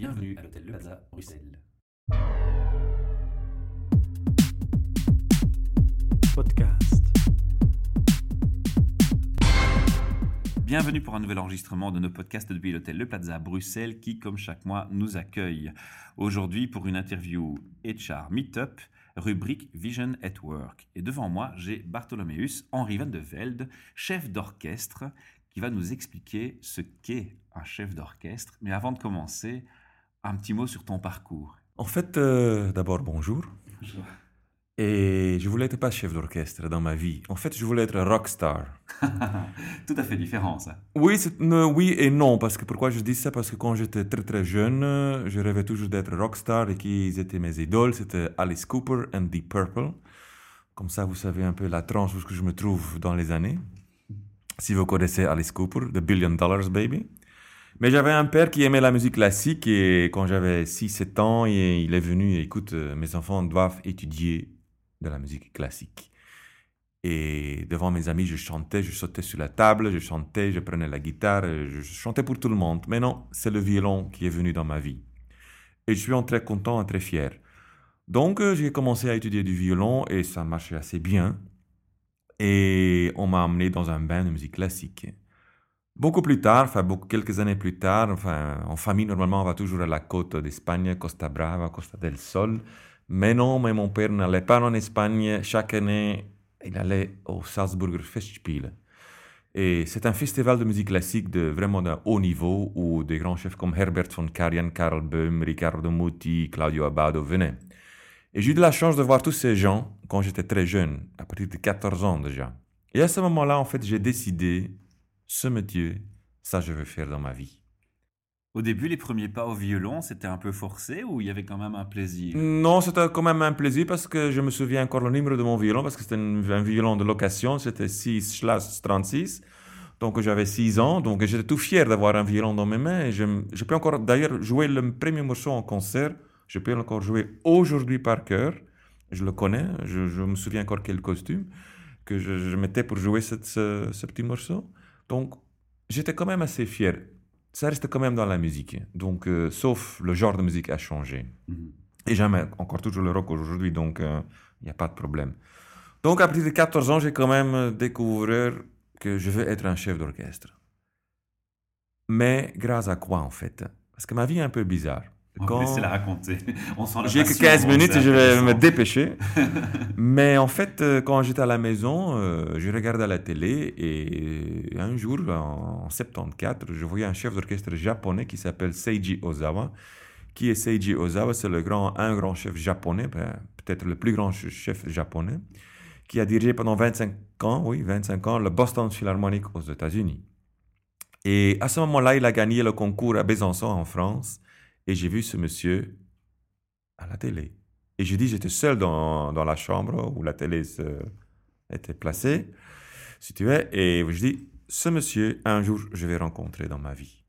Bienvenue à l'hôtel Le Plaza, Bruxelles. Podcast. Bienvenue pour un nouvel enregistrement de nos podcasts depuis l'hôtel Le Plaza, Bruxelles, qui, comme chaque mois, nous accueille. Aujourd'hui, pour une interview HR Meetup, rubrique Vision at Work. Et devant moi, j'ai Bartholomeus Henri Van de Velde, chef d'orchestre, qui va nous expliquer ce qu'est un chef d'orchestre. Mais avant de commencer, un petit mot sur ton parcours. En fait, euh, d'abord, bonjour. Et je voulais être pas chef d'orchestre dans ma vie. En fait, je voulais être rockstar. Tout à fait différent, ça. Oui, oui et non. Parce que pourquoi je dis ça? Parce que quand j'étais très très jeune, je rêvais toujours d'être rockstar et qui étaient mes idoles. C'était Alice Cooper and Deep Purple. Comme ça, vous savez un peu la tranche où je me trouve dans les années. Si vous connaissez Alice Cooper, The Billion Dollars Baby. Mais j'avais un père qui aimait la musique classique et quand j'avais 6-7 ans, il est venu écoute, euh, mes enfants doivent étudier de la musique classique. Et devant mes amis, je chantais, je sautais sur la table, je chantais, je prenais la guitare, euh, je chantais pour tout le monde. Mais non, c'est le violon qui est venu dans ma vie. Et je suis en très content et très fier. Donc, euh, j'ai commencé à étudier du violon et ça marchait assez bien. Et on m'a amené dans un bain de musique classique. Beaucoup plus tard, enfin quelques années plus tard, enfin, en famille, normalement, on va toujours à la côte d'Espagne, Costa Brava, Costa del Sol. Mais non, mais mon père n'allait pas en Espagne. Chaque année, il allait au Salzburger Festspiel. Et c'est un festival de musique classique de vraiment d'un haut niveau où des grands chefs comme Herbert von Karajan, Karl Böhm, Riccardo Muti, Claudio Abbado venaient. Et j'ai eu de la chance de voir tous ces gens quand j'étais très jeune, à partir de 14 ans déjà. Et à ce moment-là, en fait, j'ai décidé, ce métier, ça je veux faire dans ma vie. Au début, les premiers pas au violon, c'était un peu forcé ou il y avait quand même un plaisir? Non, c'était quand même un plaisir parce que je me souviens encore le numéro de mon violon parce que c'était un, violon de location, c'était 6 36. Donc j'avais 6 ans, donc j'étais tout fier d'avoir un violon dans mes mains. Et je, je peux encore d'ailleurs jouer le premier morceau en concert. Je peux encore jouer aujourd'hui par cœur. Je le connais, je, je me souviens encore quel costume que je, je mettais pour jouer cette- ce, ce petit morceau. Donc j'étais quand même assez fier. Ça reste quand même dans la musique. Donc, euh, sauf le genre de musique a changé. Mhm. Et j'aime encore toujours le rock aujourd'hui, donc il n'y a pas de problème. Donc, à partir de 14 ans, j'ai quand même euh, découvert que je veux être un chef d'orchestre. Mais grâce à quoi, en fait? Parce que ma vie est un peu bizarre. On va laisser la raconter. J'ai que passion, 15 bon, minutes et je vais me dépêcher. Mais en fait, euh, quand j'étais à la maison, euh, je regardais la télé et un jour, en 74, je voyais un chef d'orchestre japonais qui s'appelle Seiji Ozawa. Qui est Seiji Ozawa? C'est le grand, un grand chef japonais, ben, peut-être le plus grand ch- chef japonais, qui a dirigé pendant 25 ans, oui, 25 ans, le Boston Philharmonic aux États-Unis. Et à ce moment-là, il a gagné le concours à Besançon en France. Et j'ai vu ce monsieur à la télé. Et je dis, j'étais seul dans, dans la chambre où la télé se, était placée, si tu veux. Et je dis, ce monsieur, un jour, je vais rencontrer dans ma vie.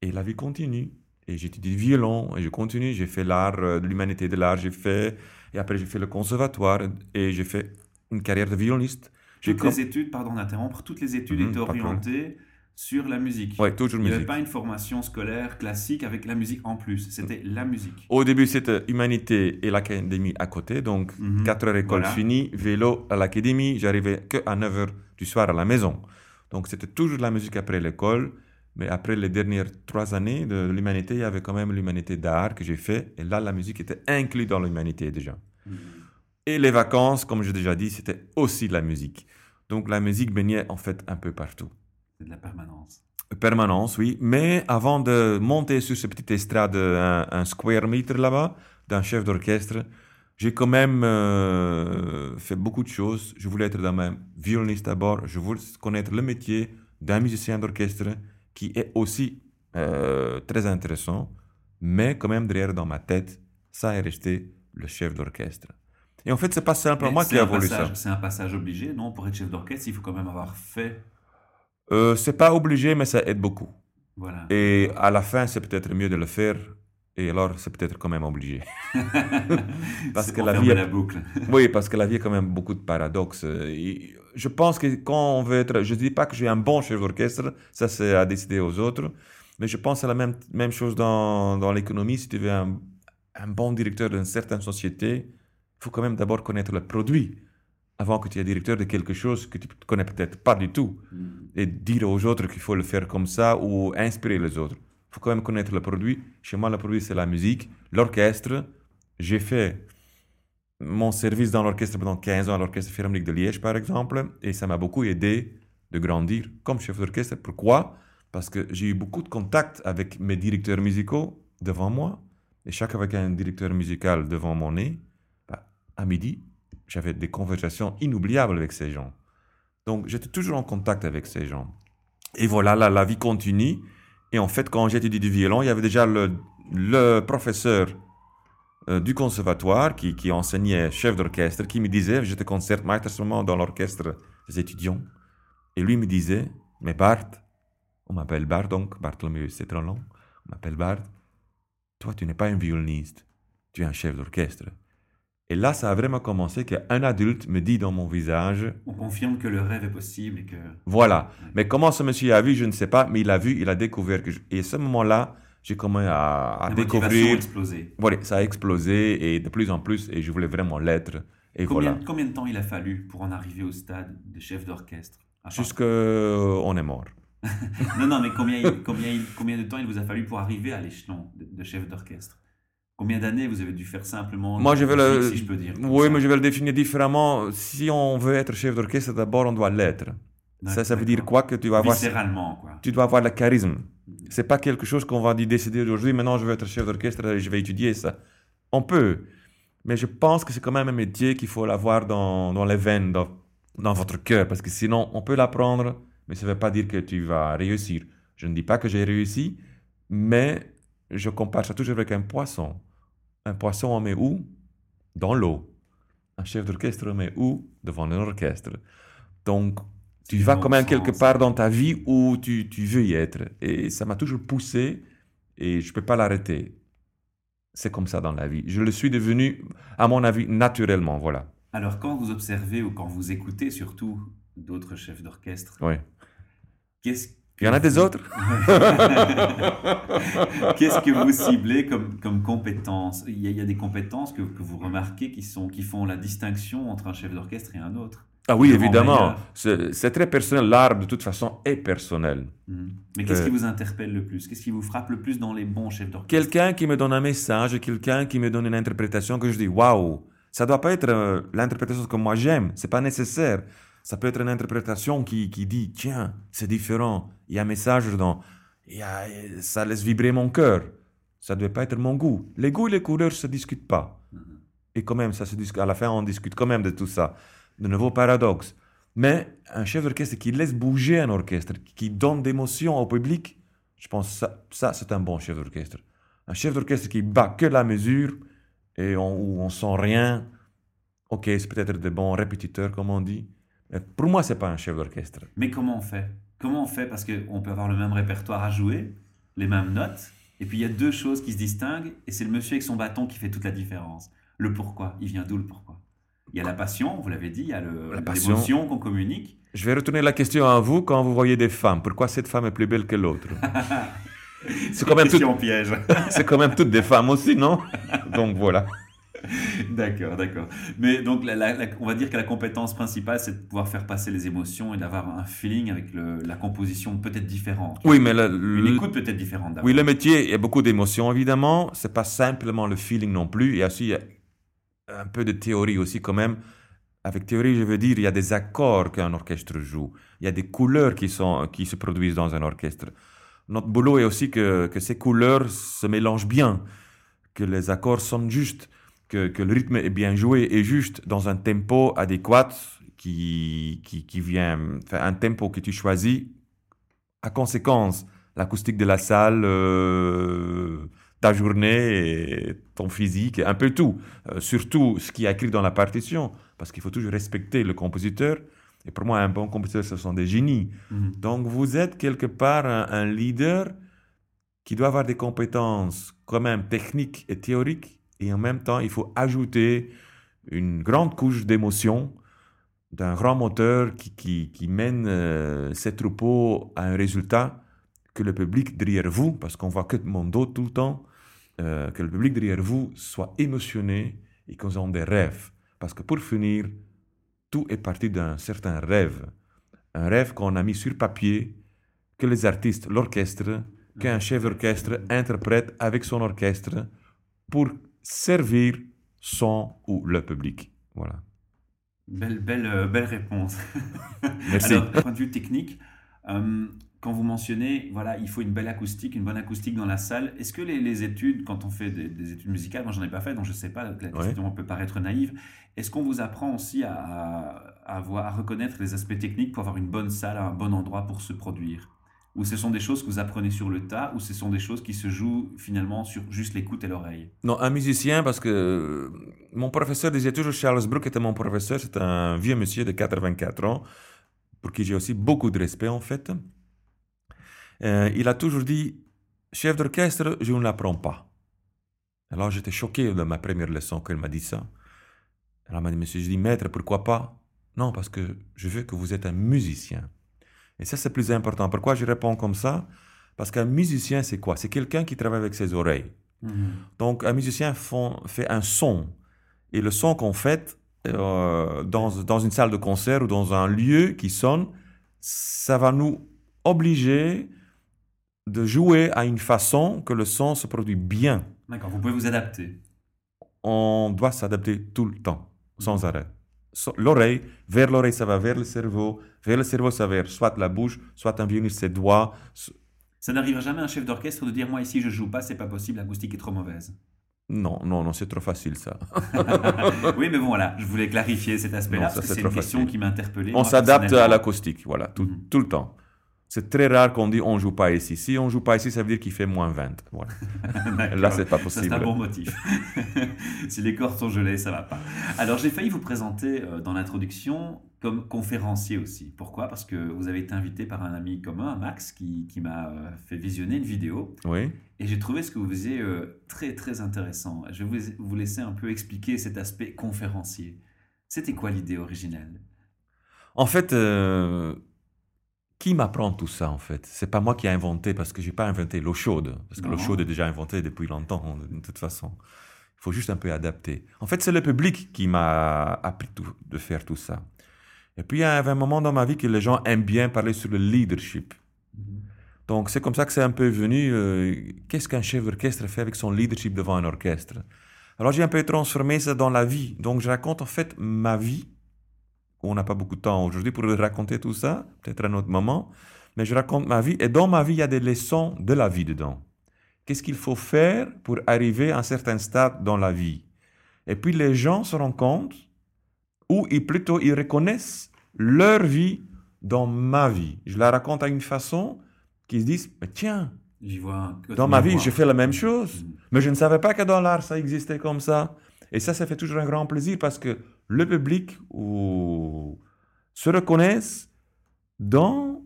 Et la vie continue. Et j'étudie le violon, et je continue. J'ai fait l'art, euh, de l'humanité de l'art, j'ai fait. Et après, j'ai fait le conservatoire, et j'ai fait une carrière de violoniste. J'ai Toutes les études, pardon d'interrompre, toutes les études Mhm, étaient orientées sur la musique. Ouais, toujours Il n'y avait musique. pas une formation scolaire classique avec la musique en plus. C'était la musique. Au début, c'était humanité et l'académie à côté. Donc, Mhm. 4 heures école Voilà. finie, vélo à l'académie. J'arrivais que à 9 heures du soir à la maison. Donc, c'était toujours de la musique après l'école. Mais après les dernières trois années de l'humanité, il y avait quand même l'humanité d'art que j'ai fait. Et là, la musique était inclue dans l'humanité déjà. Mhm. Et les vacances, comme j'ai déjà dit, c'était aussi de la musique. Donc, la musique baignait en fait un peu partout. C'est de la permanence. Permanence, oui. Mais avant de monter sur ce petit estrade, un, un square meter là-bas, d'un chef d'orchestre, j'ai quand même euh, fait beaucoup de choses. Je voulais être dans même violoniste d'abord. Je voulais connaître le métier d'un musicien d'orchestre qui est aussi euh, très intéressant. Mais quand même, derrière dans ma tête, ça est resté le chef d'orchestre. Et en fait, c'est pas simplement moi qui a voulu passage- ça. C'est un passage obligé, non? Pour être chef d'orchestre, il faut quand même avoir fait. Euh, c'est pas obligé, mais ça aide beaucoup. Voilà. Et à la fin, c'est peut-être mieux de le faire. Et alors, c'est peut-être quand même obligé. parce que la vie est- la boucle. Oui, parce que la vie a quand même beaucoup de paradoxes. Et je pense que quand on veut être... Je ne dis pas que j'ai un bon chef d'orchestre, ça c'est à décider aux autres. Mais je pense à la même, même chose dans, dans l'économie. Si tu veux un, un bon directeur d'une certaine société, il faut quand même d'abord connaître le produit avant que tu es directeur de quelque chose que tu ne connais peut-être pas du tout. Mm. Et dire aux autres qu'il faut le faire comme ça ou inspirer les autres. Il faut quand même connaître le produit. Chez moi, le produit, c'est la musique, l'orchestre. J'ai fait mon service dans l'orchestre pendant 15 ans à l'Orchestre Philharmonique de Liège, par exemple, et ça m'a beaucoup aidé de grandir comme chef d'orchestre. Pourquoi? Parce que j'ai eu beaucoup de contacts avec mes directeurs musicaux devant moi, et chaque fois qu'un directeur musical devant mon nez, bah, à midi, j'avais des conversations inoubliables avec ces gens. Donc j'étais toujours en contact avec ces gens. Et voilà, là, la vie continue. Et en fait, quand j'ai étudié du violon, il y avait déjà le, professeur euh, du conservatoire qui, enseignait chef d'orchestre qui me disait, j'étais ce moment dans l'orchestre des étudiants, et lui me disait, mais Bart, on m'appelle Bart donc, Bartholomew c'est trop long, on m'appelle Bart, toi tu n'es pas un violoniste, tu es un chef d'orchestre. Et là, ça a vraiment commencé qu'un adulte me dit dans mon visage, On confirme que le rêve est possible et que. voilà. Mais comment ce monsieur a vu, je ne sais pas, mais il a vu, il a découvert que... je- Et à ce moment-là, j'ai commencé à, à La découvrir... a explosé. Voilà, ça a explosé et de plus en plus, et je voulais vraiment l'être. Et Combien, voilà. combien de temps il a fallu pour en arriver au stade de chef d'orchestre? Jusqu'on est mort. Non, non, mais combien, combien, combien de temps il vous a fallu pour arriver à l'échelon de, de chef d'orchestre? Combien d'années vous avez dû faire simplement Moi, je vais le. si je peux dire. Oui, ça mais je vais le définir différemment. Si on veut être chef d'orchestre, d'abord, on doit l'être. Ça, ça veut dire quoi Que tu vas avoir. Viscéralement, quoi. Tu dois avoir le charisme. C'est pas quelque chose qu'on va décider aujourd'hui. Maintenant, je veux être chef d'orchestre et je vais étudier ça. On peut. Mais je pense que c'est quand même un métier qu'il faut l'avoir dans, dans les veines, dans, dans votre cœur. Parce que sinon, on peut l'apprendre, mais ça ne veut pas dire que tu vas réussir. Je ne dis pas que j'ai réussi, mais je compare ça toujours avec un poisson. Un poisson, on met où? Dans l'eau. Un chef d'orchestre, on met où? Devant un orchestre. Donc, tu vas quand même sens, quelque part dans ta vie où tu, tu veux y être. Et ça m'a toujours poussé et je ne peux pas l'arrêter. C'est comme ça dans la vie. Je le suis devenu, à mon avis, naturellement. Voilà. Alors, quand vous observez ou quand vous écoutez surtout d'autres chefs d'orchestre, Oui. qu'est-ce Il y en a des autres? Qu'est-ce que vous ciblez comme, comme compétences? Il y, a, il y a des compétences que, que vous remarquez qui, sont, qui font la distinction entre un chef d'orchestre et un autre. Ah oui, évidemment. C'est très personnel. L'art, de toute façon, est personnel. Mhm. Mais qu'est-ce Euh, qui vous interpelle le plus? Qu'est-ce qui vous frappe le plus dans les bons chefs d'orchestre? Quelqu'un qui me donne un message, quelqu'un qui me donne une interprétation que je dis waouh, ça doit pas être euh, l'interprétation que moi j'aime, c'est pas nécessaire. Ça peut être une interprétation qui, qui dit tiens, c'est différent, il y a un message dedans, il y a- ça laisse vibrer mon cœur. Ça ne doit pas être mon goût. Les goûts et les couleurs se discutent pas. Mhm. Et quand même, ça se discute. À la fin, on discute quand même de tout ça. De nouveaux paradoxes. Mais un chef d'orchestre qui laisse bouger un orchestre, qui donne d'émotions au public, je pense que ça, ça c'est un bon chef d'orchestre. Un chef d'orchestre qui bat que la mesure et on, où on sent rien. Ok, c'est peut-être des bons répétiteurs, comme on dit. Pour moi, c'est pas un chef d'orchestre. Mais comment on fait? Comment on fait? Parce qu'on peut avoir le même répertoire à jouer, les mêmes notes, et puis il y a deux choses qui se distinguent, et c'est le monsieur avec son bâton qui fait toute la différence. Le pourquoi, il vient d'où le pourquoi? Il y a la passion, vous l'avez dit, il y a l'émotion qu'on communique. Je vais retourner la question à vous quand vous voyez des femmes. Pourquoi cette femme est plus belle que l'autre? C'est quand, même tout- piège. c'est quand même toutes des femmes aussi, non? Donc voilà. D'accord, d'accord. Mais donc, la- la- la- on va dire que la compétence principale, c'est de pouvoir faire passer les émotions et d'avoir un feeling avec le- la composition peut-être différente. Oui, mais le, Une le- écoute peut-être différente oui, le métier, il y a beaucoup d'émotions, évidemment. C'est pas simplement le feeling non plus. Il y a aussi un peu de théorie aussi, quand même. Avec théorie, je veux dire, il y a des accords qu'un orchestre joue. Il y a des couleurs qui, sont, qui se produisent dans un orchestre. Notre boulot est aussi que, que ces couleurs se mélangent bien, que les accords sonnent justes, que, que le rythme est bien joué et juste dans un tempo adéquat qui, qui, qui vient, enfin, un tempo que tu choisis à conséquence l'acoustique de la salle, euh, ta journée, et ton physique, un peu tout. Euh, surtout ce qui est écrit dans la partition, parce qu'il faut toujours respecter le compositeur. Et pour moi, un bon compositeur, ce sont des génies. Mhm. Donc, vous êtes quelque part un, un leader qui doit avoir des compétences quand même techniques et théoriques, et en même temps, il faut ajouter une grande couche d'émotion d'un grand moteur qui, qui, qui mène euh, ses troupeaux à un résultat que le public derrière vous, parce qu'on voit que mon dos tout le temps, euh, que le public derrière vous soit émotionné et qu'ils ont des rêves. Parce que pour finir, tout est parti d'un certain rêve. Un rêve qu'on a mis sur papier, que les artistes, l'orchestre, qu'un chef d'orchestre interprète avec son orchestre pour servir son ou le public. Voilà. Belle, belle, euh, belle réponse. Merci. Alors, point de vue technique, euh, quand vous mentionnez, voilà, il faut une belle acoustique, une bonne acoustique dans la salle. Est-ce que les, les, études, quand on fait des, des études musicales, moi j'en ai pas fait, donc je ne sais pas, la question peut paraître naïve. Est-ce qu'on vous apprend aussi à, à, voir, à reconnaître les aspects techniques pour avoir une bonne salle, un bon endroit pour se produire? Ou ce sont des choses que vous apprenez sur le tas, ou ce sont des choses qui se jouent finalement sur juste l'écoute et l'oreille? Non, un musicien, parce que mon professeur disait toujours, Charles Brook était mon professeur, c'est un vieux monsieur de 84 ans, pour qui j'ai aussi beaucoup de respect en fait. Euh, il a toujours dit, chef d'orchestre, je ne l'apprends pas. Alors j'étais choqué de ma première leçon il m'a dit ça. Alors il m'a dit, monsieur, je dis, maître, pourquoi pas? Non, parce que je veux que vous êtes un musicien. Et ça, c'est plus important. Pourquoi je réponds comme ça? Parce qu'un musicien, c'est quoi? C'est quelqu'un qui travaille avec ses oreilles. Mhm. Donc, un musicien font, fait un son. Et le son qu'on fait euh, dans, dans une salle de concert ou dans un lieu qui sonne, ça va nous obliger de jouer à une façon que le son se produit bien. D'accord, vous pouvez vous adapter. On doit s'adapter tout le temps, sans arrêt. L'oreille, vers l'oreille, ça va vers le cerveau, vers le cerveau, ça va vers soit la bouche, soit un violoniste, ses doigts. Ça n'arrivera jamais à un chef d'orchestre de dire moi ici je joue pas, c'est pas possible, l'acoustique est trop mauvaise. Non, non, non, c'est trop facile ça. oui, mais bon voilà, je voulais clarifier cet aspect-là parce que c'est une question qui m'a interpellé. On s'adapte à l'acoustique, voilà, tout, Mhm. tout le temps. C'est très rare qu'on dit on joue pas ici. Si on joue pas ici, ça veut dire qu'il fait moins 20. Voilà. Là, c'est pas possible. c'est un bon motif. si les cordes sont gelées, ça va pas. Alors, j'ai failli vous présenter euh, dans l'introduction comme conférencier aussi. Pourquoi? Parce que vous avez été invité par un ami commun, Max, qui, qui m'a euh, fait visionner une vidéo. Oui. Et j'ai trouvé ce que vous faisiez euh, très, très intéressant. Je vais vous, vous laisser un peu expliquer cet aspect conférencier. C'était quoi l'idée originelle? En fait, qui m'apprend tout ça en fait? C'est pas moi qui ai inventé parce que j'ai pas inventé l'eau chaude parce que l'eau chaude est déjà inventée depuis longtemps de toute façon. Il faut juste un peu adapter. En fait, c'est le public qui m'a appris tout- de faire tout ça. Et puis il y avait un moment dans ma vie que les gens aiment bien parler sur le leadership. Donc c'est comme ça que c'est un peu venu. euh, Qu'est-ce qu'un chef d'orchestre fait avec son leadership devant un orchestre? Alors j'ai un peu transformé ça dans la vie. Donc je raconte en fait ma vie. On n'a pas beaucoup de temps aujourd'hui pour raconter tout ça, peut-être à un autre moment. Mais je raconte ma vie et dans ma vie il y a des leçons de la vie dedans. Qu'est-ce qu'il faut faire pour arriver à un certain stade dans la vie? Et puis les gens se rendent compte ou ils, plutôt ils reconnaissent leur vie dans ma vie. Je la raconte à une façon qu'ils se disent, mais tiens, J'y vois dans ma vie, j'ai fait la même chose, Mhm. mais je ne savais pas que dans l'art, ça existait comme ça. Et ça, ça fait toujours un grand plaisir parce que le public ou, se reconnaissent dans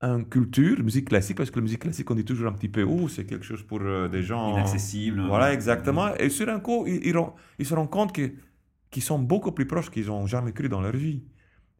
une culture, musique classique, parce que la musique classique, on dit toujours un petit peu, oh, c'est quelque chose pour euh, des gens... Inaccessible. Voilà, exactement. Et sur un coup, ils, ils, ren- ils se rendent compte que- qu'ils sont beaucoup plus proches qu'ils n'ont jamais cru dans leur vie.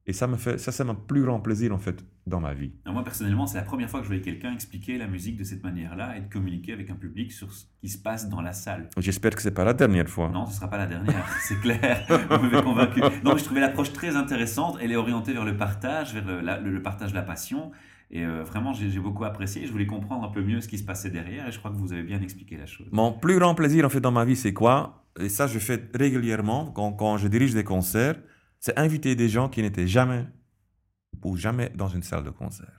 Et ça me fait, ça, c'est mon plus grand plaisir, en fait, dans ma vie. Alors moi, personnellement, c'est la première fois que je voyais quelqu'un expliquer la musique de cette manière-là et de communiquer avec un public sur ce qui se passe dans la salle. J'espère que c'est pas la dernière fois. Non, ce ne sera pas la dernière, c'est clair. Vous m'avez convaincu. Mais je trouvais l'approche très intéressante. Elle est orientée vers le partage, vers le, la- le- le partage de la passion. Et euh, vraiment, j'ai j'ai beaucoup apprécié. Je voulais comprendre un peu mieux ce qui se passait derrière. Et je crois que vous avez bien expliqué la chose. Mon plus grand plaisir, en fait, dans ma vie, c'est quoi? Et ça, je fais régulièrement quand, quand je dirige des concerts. C'est inviter des gens qui n'étaient jamais ou jamais dans une salle de concert.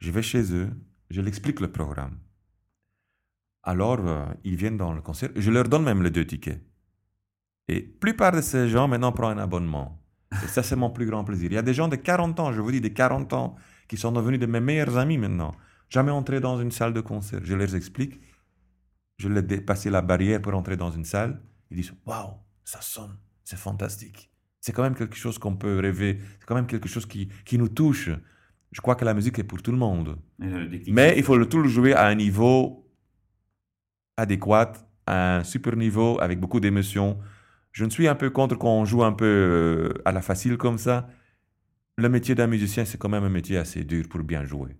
Je vais chez eux, je leur explique le programme. Alors, euh, ils viennent dans le concert. Je leur donne même les deux tickets. Et la plupart de ces gens, maintenant, prennent un abonnement. Et ça, c'est mon plus grand plaisir. Il y a des gens de 40 ans, je vous dis, de 40 ans, qui sont devenus de mes meilleurs amis maintenant. Jamais entré dans une salle de concert. Je leur explique. Je leur ai dépassé la barrière pour entrer dans une salle. Ils disent Waouh, ça sonne, c'est fantastique. C'est quand même quelque chose qu'on peut rêver. C'est quand même quelque chose qui, qui nous touche. Je crois que la musique est pour tout le monde. Mais il faut le tout le jouer à un niveau adéquat, à un super niveau, avec beaucoup d'émotions. Je ne suis un peu contre qu'on joue un peu euh, à la facile comme ça. Le métier d'un musicien, c'est quand même un métier assez dur pour bien jouer.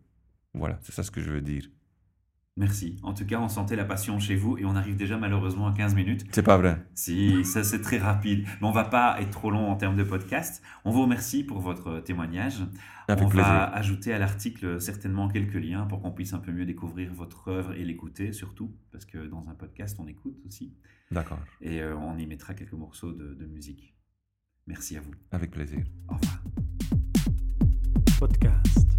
Voilà, c'est ça ce que je veux dire. Merci. En tout cas, on sentait la passion chez vous et on arrive déjà malheureusement à 15 minutes. C'est pas vrai. Si, ça c'est très rapide. Mais on va pas être trop long en termes de podcast. On vous remercie pour votre témoignage. Avec on plaisir. va ajouter à l'article certainement quelques liens pour qu'on puisse un peu mieux découvrir votre œuvre et l'écouter surtout, parce que dans un podcast on écoute aussi. D'accord. Et euh, on y mettra quelques morceaux de, de musique. Merci à vous. Avec plaisir. Au revoir. podcast.